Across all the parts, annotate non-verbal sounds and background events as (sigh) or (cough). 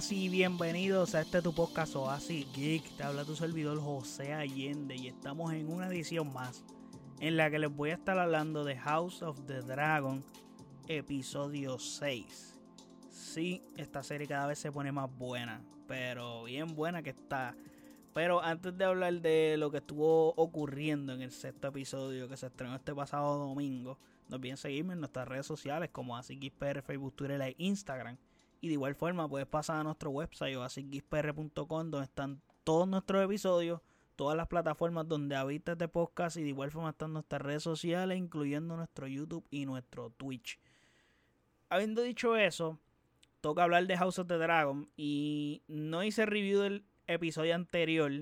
buenas y bienvenidos a este tu podcast Oasis Geek. Te habla tu servidor José Allende y estamos en una edición más en la que les voy a estar hablando de House of the Dragon, episodio 6. Sí, esta serie cada vez se pone más buena, pero bien buena que está. Pero antes de hablar de lo que estuvo ocurriendo en el sexto episodio que se estrenó este pasado domingo, no olviden seguirme en nuestras redes sociales como AsicGeekPR, Facebook, Twitter e Instagram. Y de igual forma puedes pasar a nuestro website o donde están todos nuestros episodios, todas las plataformas donde habitas de podcast y de igual forma están nuestras redes sociales, incluyendo nuestro YouTube y nuestro Twitch. Habiendo dicho eso, toca hablar de House of the Dragon y no hice review del episodio anterior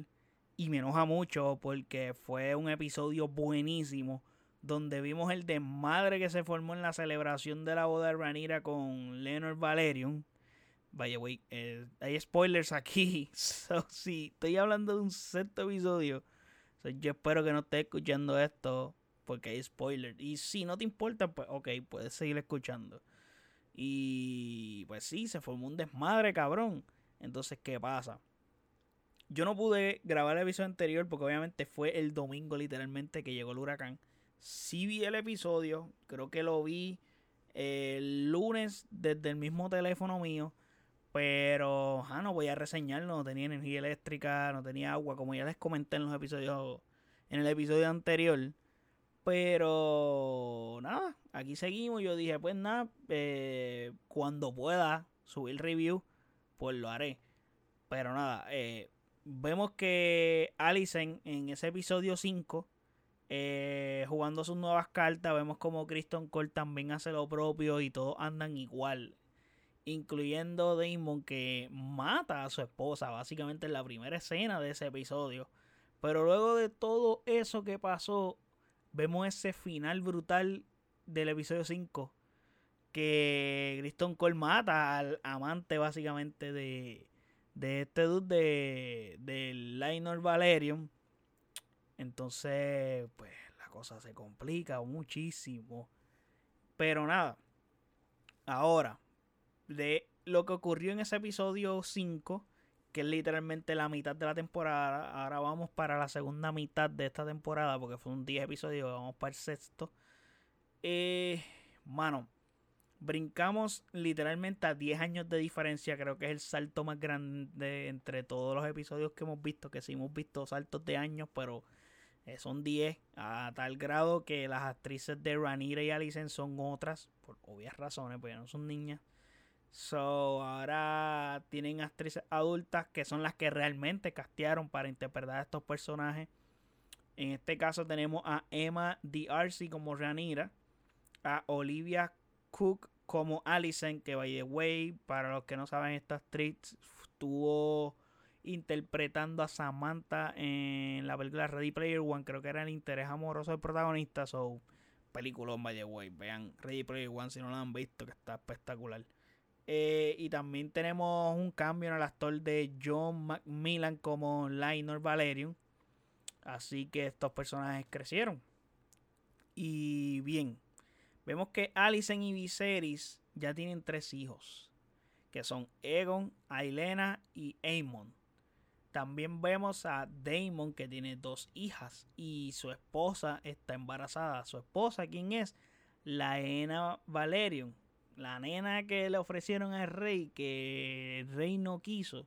y me enoja mucho porque fue un episodio buenísimo donde vimos el desmadre que se formó en la celebración de la boda de Ranira con Leonard Valerion. Vaya, güey, eh, hay spoilers aquí. (laughs) So, si estoy hablando de un sexto episodio, yo espero que no estés escuchando esto porque hay spoilers. Y si no te importa, pues ok, puedes seguir escuchando. Y pues sí, se formó un desmadre, cabrón. Entonces, ¿qué pasa? Yo no pude grabar el episodio anterior porque obviamente fue el domingo literalmente que llegó el huracán. Sí vi el episodio, creo que lo vi el lunes desde el mismo teléfono mío. Pero, ah, no voy a reseñarlo, no tenía energía eléctrica, no tenía agua, como ya les comenté en los episodios, en el episodio anterior. Pero, nada, aquí seguimos. Yo dije, pues nada, eh, cuando pueda subir review, pues lo haré. Pero nada, eh, vemos que Alicent en ese episodio 5 eh, jugando sus nuevas cartas. Vemos como Kristen Cole también hace lo propio y todos andan igual. Incluyendo Damon que mata a su esposa, básicamente en la primera escena de ese episodio. Pero luego de todo eso que pasó, vemos ese final brutal del episodio 5. Que Kristen Cole mata al amante básicamente de, de este dude de, de Lionel Valerion entonces, pues la cosa se complica muchísimo. Pero nada. Ahora, de lo que ocurrió en ese episodio 5, que es literalmente la mitad de la temporada, ahora vamos para la segunda mitad de esta temporada, porque fue un 10 episodios, vamos para el sexto. Eh, mano, brincamos literalmente a 10 años de diferencia, creo que es el salto más grande entre todos los episodios que hemos visto, que sí hemos visto saltos de años, pero eh, son 10 a tal grado que las actrices de Ranira y Alicent son otras, por obvias razones, porque no son niñas. So, ahora tienen actrices adultas que son las que realmente castearon para interpretar a estos personajes. En este caso tenemos a Emma D'Arcy como Ranira, a Olivia Cook como Alicent, que by the way, para los que no saben, esta actriz tuvo interpretando a Samantha en la película Ready Player One. Creo que era el interés amoroso del protagonista. So, película, by the way. Vean Ready Player One si no la han visto, que está espectacular. Eh, y también tenemos un cambio en el actor de John Macmillan como Lionel Valerian. Así que estos personajes crecieron. Y bien, vemos que Alicent y Viserys ya tienen tres hijos. Que son Egon, Ailena y Aemon. También vemos a Damon que tiene dos hijas y su esposa está embarazada. Su esposa, ¿quién es? La Ena Valerion. La nena que le ofrecieron al rey, que el rey no quiso.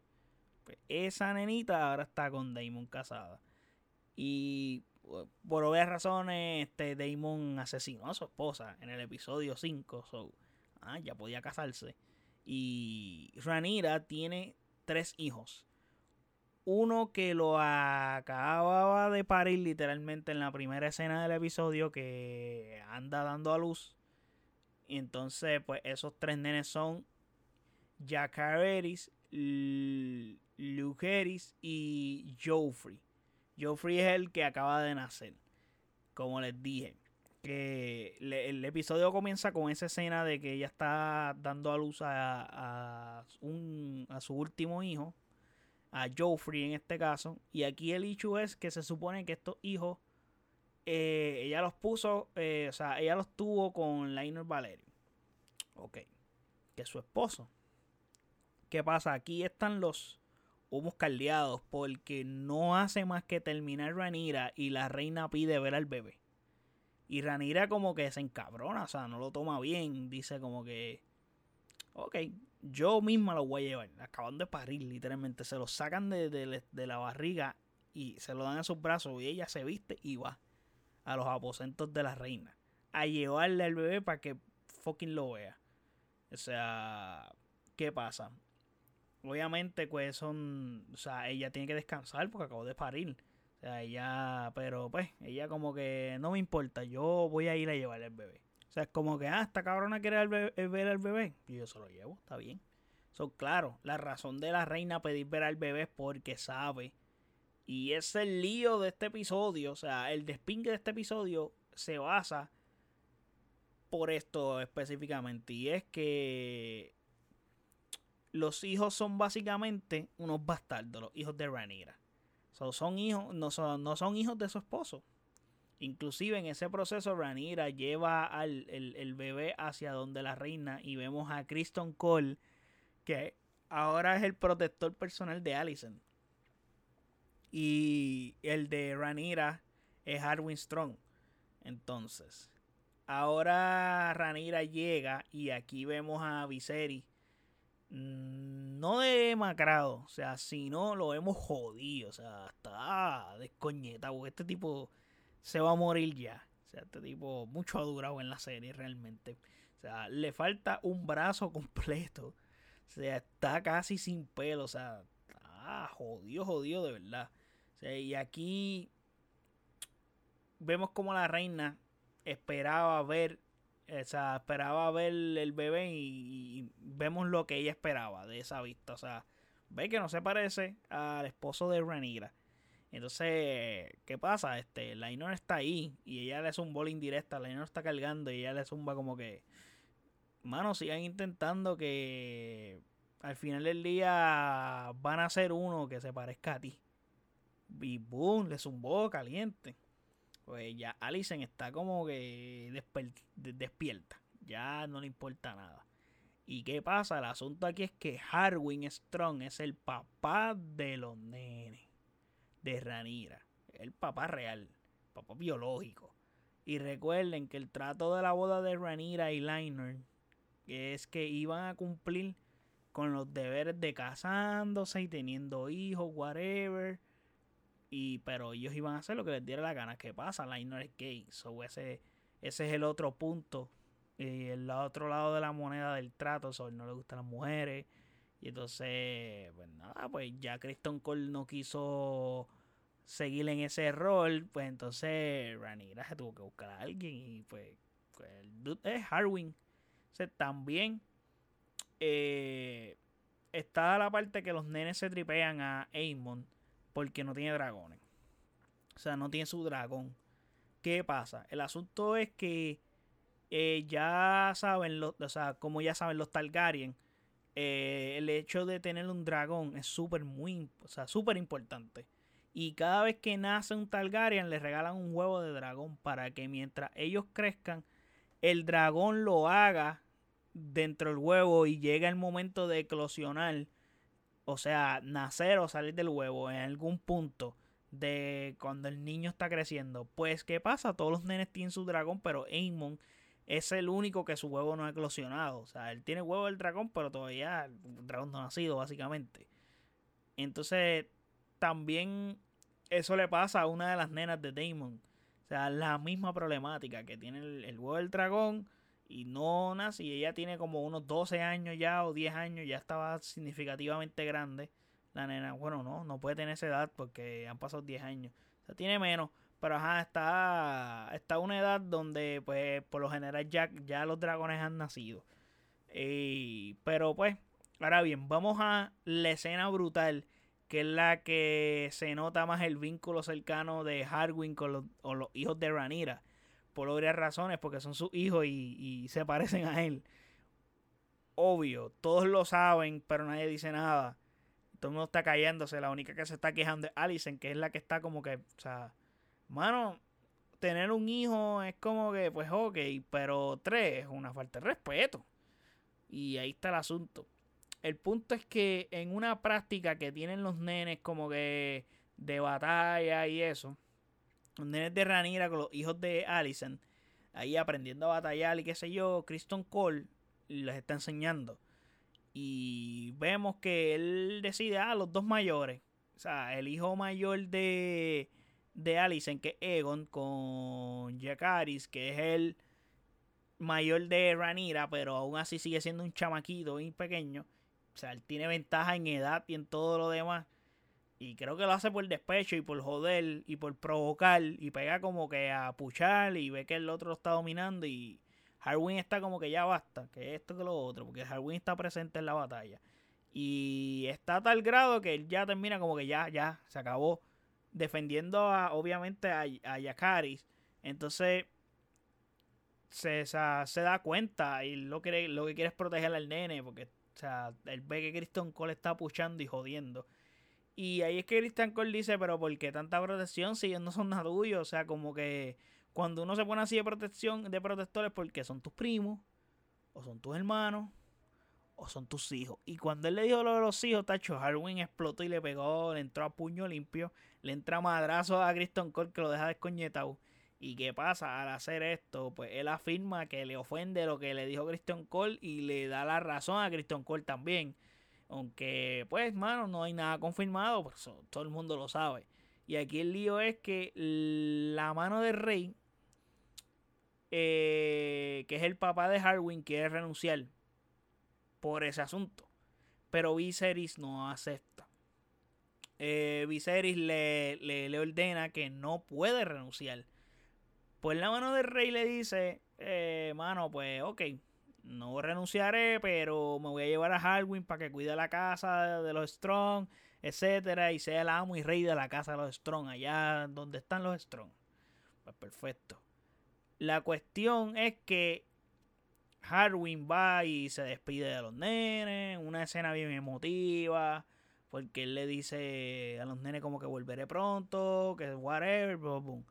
Pues esa nenita ahora está con Damon casada. Y por obvias razones, este Damon asesinó a su esposa en el episodio 5. So, ah, ya podía casarse. Y Ranira tiene tres hijos uno que lo acababa de parir literalmente en la primera escena del episodio que anda dando a luz. Y entonces, pues esos tres nenes son Jacareris, Lugeris y Joffrey. Joffrey es el que acaba de nacer. Como les dije. Que el episodio comienza con esa escena de que ella está dando a luz a, un, a su último hijo a Joffrey en este caso. Y aquí el hecho es que se supone que estos hijos, eh, ella los puso, eh, o sea, ella los tuvo con Lionel Valerio. Ok. Que es su esposo. ¿Qué pasa? Aquí están los humos caldeados porque no hace más que terminar Ranira y la reina pide ver al bebé. Y Ranira como que se encabrona, o sea, no lo toma bien, dice como que, ok, yo misma lo voy a llevar, acaban de parir literalmente, se lo sacan de, de la barriga y se lo dan a sus brazos y ella se viste y va a los aposentos de la reina a llevarle al bebé para que fucking lo vea. O sea, ¿qué pasa? Obviamente, pues son. O sea, ella tiene que descansar porque acabó de parir. O sea, ella. Pero pues, ella como que no me importa, yo voy a ir a llevarle al bebé. O sea, es como que, ah, esta cabrona quiere ver al bebé. Y yo se lo llevo, está bien. Son claro, la razón de la reina pedir ver al bebé es porque sabe. Y es el lío de este episodio. O sea, el despingue de este episodio se basa por esto específicamente. Y es que los hijos son básicamente unos bastardos, los hijos de Ranira. son hijos, no son, no son hijos de su esposo. Inclusive en ese proceso Ranira lleva al el, bebé hacia donde la reina y vemos a Kristen Cole que ahora es el protector personal de Allison. Y el de Ranira es Harwin Strong. Entonces, Ahora Ranira llega y aquí vemos a Viserys. Mm, no demacrado, o sea, si no lo hemos jodido, o sea, está descoñetado. Este tipo se va a morir ya. O sea, este tipo mucho ha durado en la serie realmente. O sea, le falta un brazo (laughs) completo. O sea, está casi sin pelo. O sea, está jodido, jodido de verdad. O sea, y aquí vemos como la reina esperaba ver, o sea, esperaba ver el bebé y, vemos lo que ella esperaba de esa vista. O sea, ve que no se parece al esposo de Renira. Entonces, ¿qué pasa? Este, Lainor está ahí y ella le un bola indirecta. Está cargando y ella le zumba como que, mano, sigan intentando que al final del día van a ser uno que se parezca a ti. Y boom, le zumbó caliente pues ya Alison está como que despierta. Ya no le importa nada. ¿Y qué pasa? El asunto aquí es que Harwin Strong es el papá de los nenes. De Ranira. El papá real. Papá biológico. Y recuerden que el trato de la boda de Ranira y Liner es que iban a cumplir con los deberes de casándose y teniendo hijos, whatever. Y, pero ellos iban a hacer lo que les diera la gana. ¿Qué pasa? no es gay. So, ese, ese es el otro punto. Y el otro lado de la moneda del trato. So, no le gustan las mujeres. Y entonces, pues nada, pues ya Kristen Cole no quiso seguir en ese rol. Pues entonces Ranira se tuvo que buscar a alguien. Y pues, pues el dude es Harwin. O también eh, está la parte que los nenes se tripean a Amon porque no tiene dragones. O sea, no tiene su dragón. ¿Qué pasa? El asunto es que eh, ya saben, los, o sea, como ya saben los Targaryen, eh, el hecho de tener un dragón es súper muy, o sea, súper importante. Y cada vez que nace un Targaryen le regalan un huevo de dragón para que mientras ellos crezcan, el dragón lo haga dentro del huevo y llega el momento de eclosionar o sea, nacer o salir del huevo en algún punto de cuando el niño está creciendo. Pues, ¿qué pasa? Todos los nenes tienen su dragón, pero Aemon es el único que su huevo no ha eclosionado. O sea, él tiene huevo del dragón, pero todavía el dragón no ha nacido, básicamente. Entonces, también eso le pasa a una de las nenas de Daemon. O sea, la misma problemática que tiene el, el huevo del dragón y no nace y ella tiene como unos 12 años ya o 10 años, ya estaba significativamente grande. La nena, bueno, no, no puede tener esa edad porque han pasado 10 años. O sea, tiene menos, pero ajá, está, está una edad donde pues por lo general ya, ya los dragones han nacido. pero pues, ahora bien, vamos a la escena brutal, que es la que se nota más el vínculo cercano de Harwin con los, los hijos de Ranira por varias razones, porque son sus hijos y, se parecen a él. Obvio, todos lo saben, pero nadie dice nada. Todo el mundo está callándose. La única que se está quejando es Allison, que es la que está como que, o sea, mano, tener un hijo es como que, pues, ok, pero tres es una falta de respeto. Y ahí está el asunto. el punto es que en una práctica que tienen los nenes como que de batalla y eso, los nenes de Ranira con los hijos de Allison, ahí aprendiendo a batallar y qué sé yo, Kristen Cole les está enseñando. Y vemos que él decide, ah, los dos mayores. O sea, el hijo mayor de, de Allison, que es Egon, con Jakaris, que es el mayor de Ranira, pero aún así sigue siendo un chamaquito y pequeño. O sea, él tiene ventaja en edad y en todo lo demás. Y creo que lo hace por despecho y por joder y por provocar. Y pega como que a puchar y ve que el otro lo está dominando. Y Harwin está como que ya basta. Que esto que lo otro. Porque Harwin está presente en la batalla. Y está a tal grado que él ya termina como que ya, ya, se acabó. Defendiendo a, obviamente a, a Yakaris. Entonces se, se da cuenta y lo que, lo que quiere es proteger al nene. Porque o sea, él ve que Christian Cole está puchando y jodiendo. Y ahí es que Christian Cole dice, pero ¿por qué tanta protección si ellos no son nada? O sea, como que cuando uno se pone así de protección, de protectores, porque son tus primos, o son tus hermanos, o son tus hijos. Y cuando él le dijo lo de los hijos, Tacho, Harwin explotó y le pegó, le entró a puño limpio, le entra madrazo a Christian Cole que lo deja descoñetado. ¿Y qué pasa? Al hacer esto, pues él afirma que le ofende lo que le dijo Christian Cole y le da la razón a Christian Cole también. Aunque, pues, mano, no hay nada confirmado, pues todo el mundo lo sabe. Y aquí el lío es que la mano del rey, eh, que es el papá de Harwin, quiere renunciar por ese asunto. Pero Viserys no acepta. Eh, Viserys le, le ordena que no puede renunciar pues la mano del rey le dice, eh, mano, pues ok, no renunciaré, pero me voy a llevar a Harwin para que cuide la casa de los Strong, etcétera, y sea el amo y rey de la casa de los Strong, allá donde están los Strong. Pues perfecto. La cuestión es que Harwin va y se despide de los nenes, una escena bien emotiva, porque él le dice a los nenes como que volveré pronto, que whatever, boom, boom.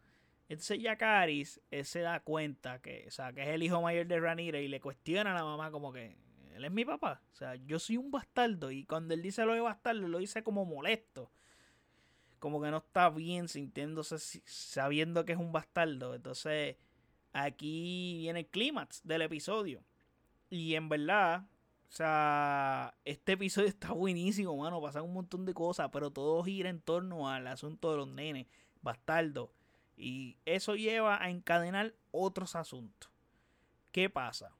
Entonces Yakaris él se da cuenta que, o sea, que es el hijo mayor de Ranira y le cuestiona a la mamá como que él es mi papá. O sea, yo soy un bastardo. Y cuando él dice lo de bastardo, lo dice como molesto. Como que no está bien sintiéndose, sabiendo que es un bastardo. Entonces, aquí viene el clímax del episodio. Y en verdad, o sea, este episodio (laughs) está buenísimo, mano. Pasan un montón de cosas, pero todo gira en torno al asunto de los nenes, bastardos y eso lleva a encadenar otros asuntos. ¿Qué pasa?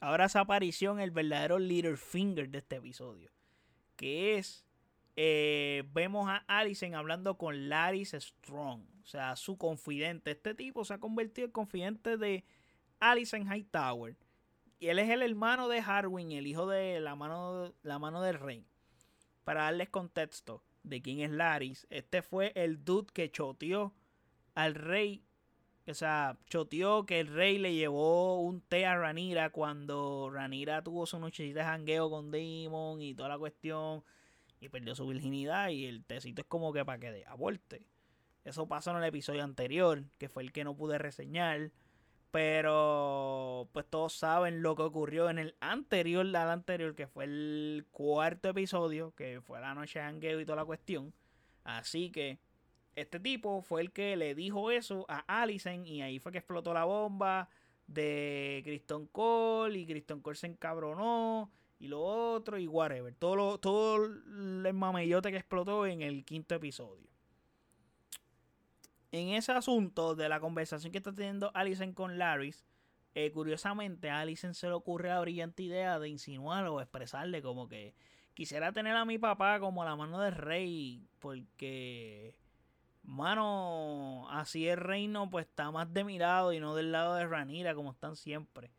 Ahora esa aparición el verdadero Littlefinger de este episodio. Que es. Eh, vemos a Allison hablando con Laris Strong. O sea, su confidente. Este tipo se ha convertido en confidente de Allison Hightower. Y él es el hermano de Harwin, el hijo de la mano, la mano del rey. Para darles contexto de quién es Laris, este fue el dude que choteó al rey, o sea, choteó que el rey le llevó un té a Ranira cuando Ranira tuvo su nochecita de jangueo con Demon y toda la cuestión y perdió su virginidad y el tecito es como que para que aborte. Eso pasó en el episodio anterior, que fue el que no pude reseñar. Pero pues todos saben lo que ocurrió en el anterior, al anterior, que fue el cuarto episodio, que fue la noche de jangueo y toda la cuestión. Así que este tipo fue el que le dijo eso a Allison y ahí fue que explotó la bomba de Kristen Cole y Kristen Cole se encabronó y lo otro y whatever. Todo, lo, todo el mamellote que explotó en el quinto episodio. En ese asunto de la conversación que está teniendo Allison con Laris, eh, curiosamente a Allison se le ocurre la brillante idea de insinuar o expresarle como que quisiera tener a mi papá como la mano del rey porque Mano, así el reino pues está más de mirado y no del lado de Ranira como están siempre.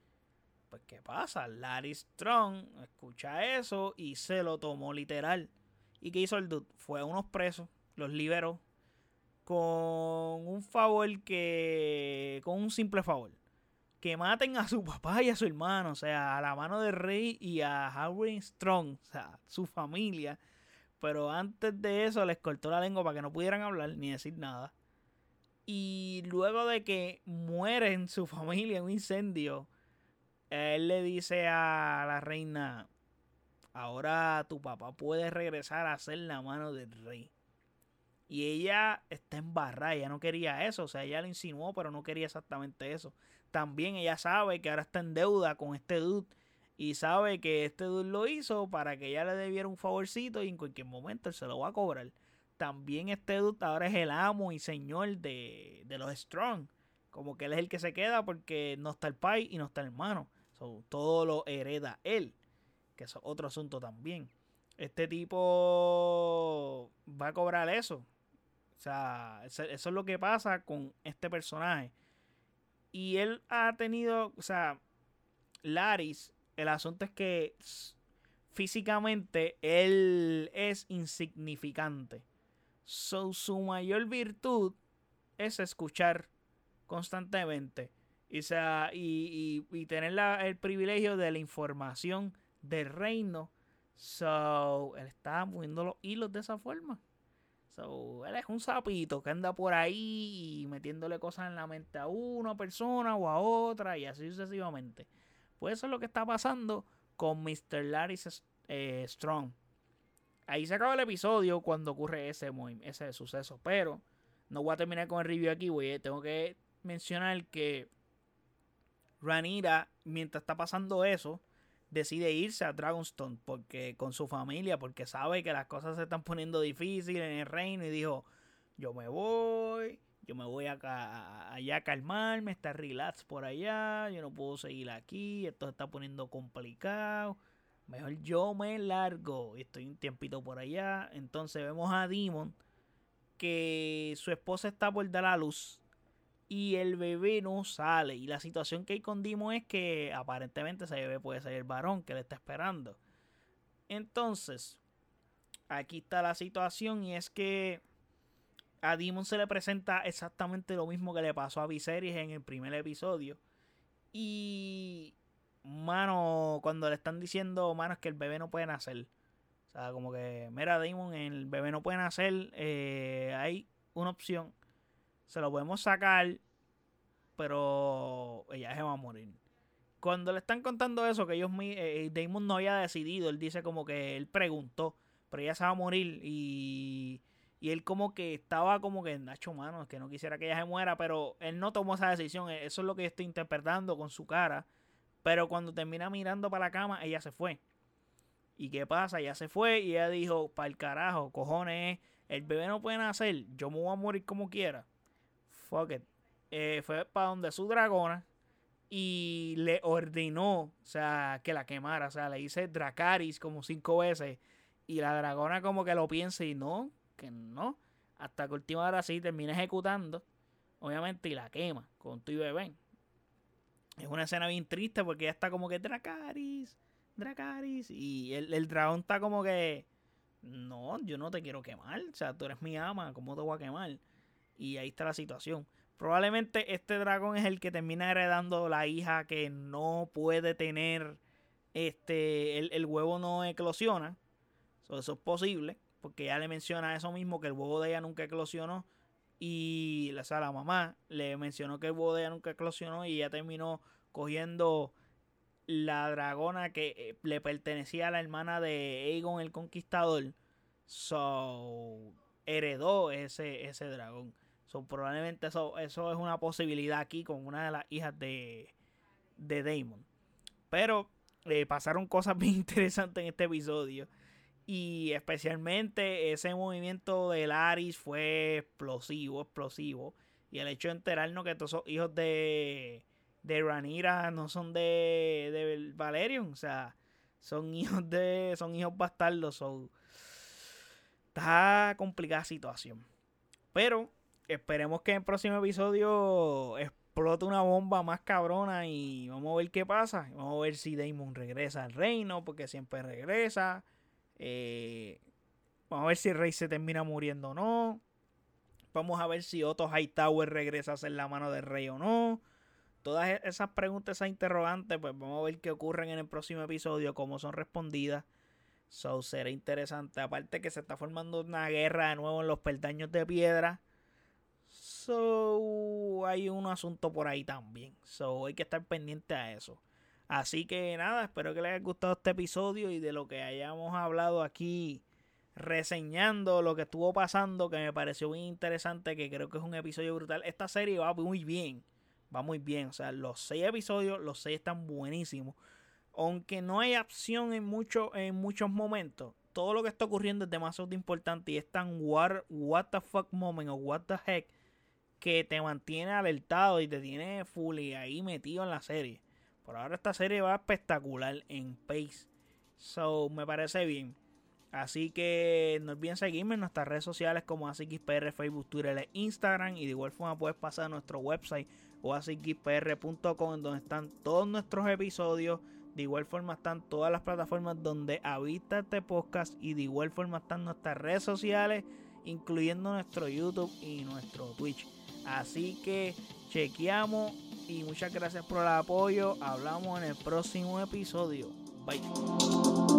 Pues ¿qué pasa? Larry Strong escucha eso y se lo tomó literal. ¿Y qué hizo el dude? Fue a unos presos, los liberó con un favor que... con un simple favor. Que maten a su (laughs) papá y a su hermano, o sea, a la mano del rey y a Howard Strong, o sea, su familia pero antes de eso les cortó la lengua para que no pudieran hablar ni decir nada. Y luego de que muere en su (laughs) familia en un incendio, él le dice a la reina, ahora tu papá puede regresar a ser la mano del rey. Y ella está embarrada, ella no quería eso, o sea, ella lo insinuó, pero no quería exactamente eso. También ella sabe que ahora está en deuda con este dude y sabe que este dude lo hizo para que ella le debiera un favorcito y en cualquier momento él se lo va a cobrar. También este dude ahora es el amo y señor de, de los Strong. Como que él es el que se queda porque no está el pai y no está el hermano. todo lo hereda él. Que es otro asunto también. Este tipo va a cobrar eso. O sea, eso es lo que pasa con este personaje. Y él ha tenido, o sea, Laris, el asunto es que físicamente él es insignificante. su mayor virtud es escuchar constantemente. Y, sea, y, tener el privilegio de la información del reino. So, él está moviendo los hilos de esa forma. So, él es un sapito que anda por ahí metiéndole cosas en la mente a una persona o a otra y así sucesivamente. Pues eso es lo que está pasando con Mr. Larry eh, Strong. Ahí se acaba el episodio cuando ocurre ese, ese suceso. Pero no voy a terminar con el review aquí, güey. Tengo que mencionar que Ranira, mientras está pasando eso, decide irse a Dragonstone porque con su familia, porque sabe que las cosas se están poniendo difíciles en el reino y dijo, yo me voy, yo me voy acá, allá a calmarme, está relax por allá, yo no puedo seguir aquí, esto se está poniendo complicado, mejor yo me largo, estoy un tiempito por allá, entonces vemos a Demon que su esposa está por dar a luz y el bebé no sale. Y la situación que hay con Dimo es que aparentemente ese bebé puede ser el varón que le está esperando. Entonces, aquí está la situación y es que a Demon se le presenta exactamente lo mismo que le pasó a Viserys en el primer episodio. Y, mano, cuando le están diciendo, mano, es que el bebé no puede nacer. O sea, como que, mira, Demon, el bebé no puede nacer. Eh, hay una opción se lo podemos sacar, pero ella se va a morir. Cuando le están contando eso, que ellos, eh, eh, Damon no había decidido, él dice como que él preguntó, pero ella se va a morir y, y él como que estaba como que, Nacho, mano, que no quisiera que ella se muera, pero él no tomó esa decisión, e, eso es lo que yo estoy interpretando con su cara, pero cuando termina mirando para la cama, ella se fue. ¿Y qué pasa? Ella se fue y ella dijo, para el carajo, cojones, el bebé no puede nacer, yo me voy a morir como quiera fuck it. Eh, fue para donde su dragona y le ordenó, o sea, que la quemara. O sea, le dice Dracaris como cinco veces. Y la dragona como que lo piensa y no, que no. Hasta que última hora sí termina ejecutando. Obviamente, y la quema con tu bebé. Es una escena bien triste porque ya está como que Dracaris, Dracaris. Y el dragón está como que, no, yo no te quiero quemar. O sea, tú eres mi ama, ¿cómo te voy a quemar? Y ahí está la situación. Probablemente este dragón es el que termina heredando la hija que no puede tener. Este. El, huevo no eclosiona. eso es posible. Porque ya le menciona eso mismo. Que el huevo de ella nunca eclosionó. Y o sea, la mamá le mencionó que el huevo de ella nunca eclosionó. Y ella terminó cogiendo la dragona que eh, le pertenecía a la hermana de Aegon el Conquistador. So heredó ese, ese dragón. So, probablemente eso, eso es una posibilidad aquí con una de las hijas de, de Damon. Pero eh, pasaron cosas (laughs) bien interesantes en este episodio. Y especialmente ese movimiento de Laris fue explosivo, explosivo. Y el hecho de enterarnos que todos esos hijos de, de Ranira no son de, de Valerion. O sea, son (laughs) hijos de. son hijos bastardos. So, está complicada la situación. Pero esperemos que en el próximo episodio explote una bomba más cabrona y vamos a ver qué pasa. Vamos a ver si Damon regresa al reino, porque siempre regresa. Eh, vamos a ver si el rey se termina muriendo o no. Vamos a ver si Otto Hightower regresa a ser la mano del rey o no. Todas e-, esas preguntas, esas interrogantes, pues vamos a ver qué ocurren en el próximo episodio, cómo son respondidas. So, será interesante. Aparte que se está formando una guerra de nuevo en los peldaños de piedra. So, hay un asunto por ahí también. So, hay que estar pendiente a eso. Así que nada, espero que les haya gustado este episodio y de lo que hayamos hablado aquí reseñando lo que estuvo pasando, que me pareció muy interesante, que creo que es un episodio brutal. Esta serie va muy bien, va muy bien. O sea, los seis episodios, los seis están buenísimos. Aunque no hay acción en, mucho, en muchos momentos, todo lo que está ocurriendo es demasiado importante y es tan what the fuck moment o what the heck que te mantiene alertado y te tiene full y ahí metido en la serie. Por ahora esta serie va espectacular en pace. So, me parece bien. Así que no olviden seguirme en nuestras redes sociales como ASIXPR, Facebook, Twitter e Instagram. Y de igual forma puedes pasar a nuestro website o en donde están todos nuestros episodios. De igual forma están todas las plataformas donde habita este podcast. Y de igual forma están nuestras redes sociales, incluyendo nuestro YouTube y nuestro Twitch. Así que chequeamos y muchas gracias por el apoyo. Hablamos en el próximo episodio. Bye.